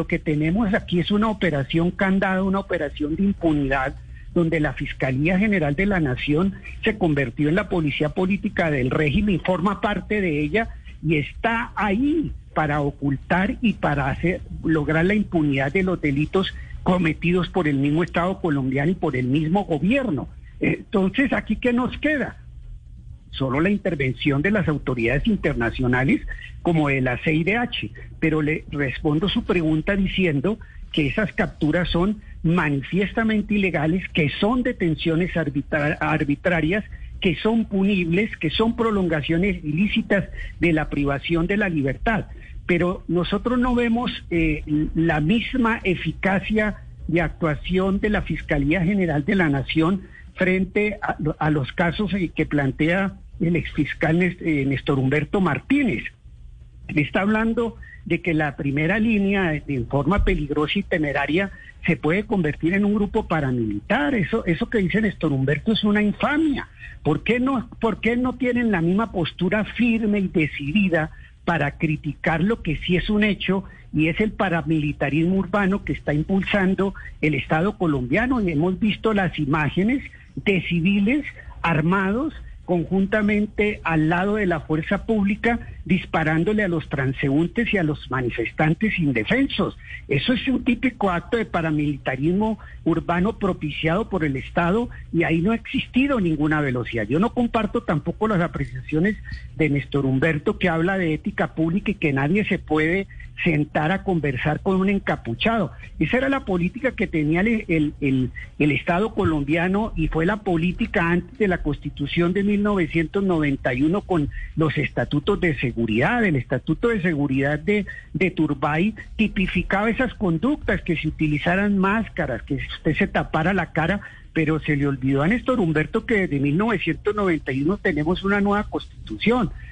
Lo que tenemos aquí es una operación candado, una operación de impunidad, donde la Fiscalía General de la Nación se convirtió en la policía política del régimen, forma parte de ella y está ahí para ocultar y para hacer lograr la impunidad de los delitos cometidos por el mismo Estado colombiano y por el mismo gobierno. Entonces, ¿aquí qué nos queda? Solo la intervención de las autoridades internacionales como de la CIDH, pero le respondo su pregunta diciendo que esas capturas son manifiestamente ilegales, que son detenciones arbitrarias, que son punibles, que son prolongaciones ilícitas de la privación de la libertad. Pero nosotros no vemos eh, la misma eficacia de actuación de la Fiscalía General de la Nación frente a, los casos que plantea el exfiscal eh, Néstor Humberto Martínez. Está hablando de que la primera línea, en forma peligrosa y temeraria, se puede convertir en un grupo paramilitar. Eso, eso que dice Néstor Humberto es una infamia. ¿Por qué, no, ¿Por qué no tienen la misma postura firme y decidida para criticar lo que sí es un hecho y es el paramilitarismo urbano que está impulsando el Estado colombiano? Y hemos visto las imágenes de civiles armados conjuntamente al lado de la fuerza pública disparándole a los transeúntes y a los manifestantes indefensos. Eso es un típico acto de paramilitarismo urbano propiciado por el Estado y ahí no ha existido ninguna velocidad. Yo no comparto tampoco las apreciaciones de Néstor Humberto que habla de ética pública y que nadie se puede sentar a conversar con un encapuchado. Esa era la política que tenía el, el, Estado colombiano y fue la política antes de la Constitución de 1991 con los estatutos de seguridad. El estatuto de seguridad de, Turbay tipificaba esas conductas, que se utilizaran máscaras, que usted se tapara la cara pero se le olvidó a Néstor Humberto que desde 1991 tenemos una nueva constitución.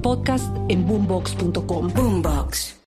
podcast en boombox.com. Boombox.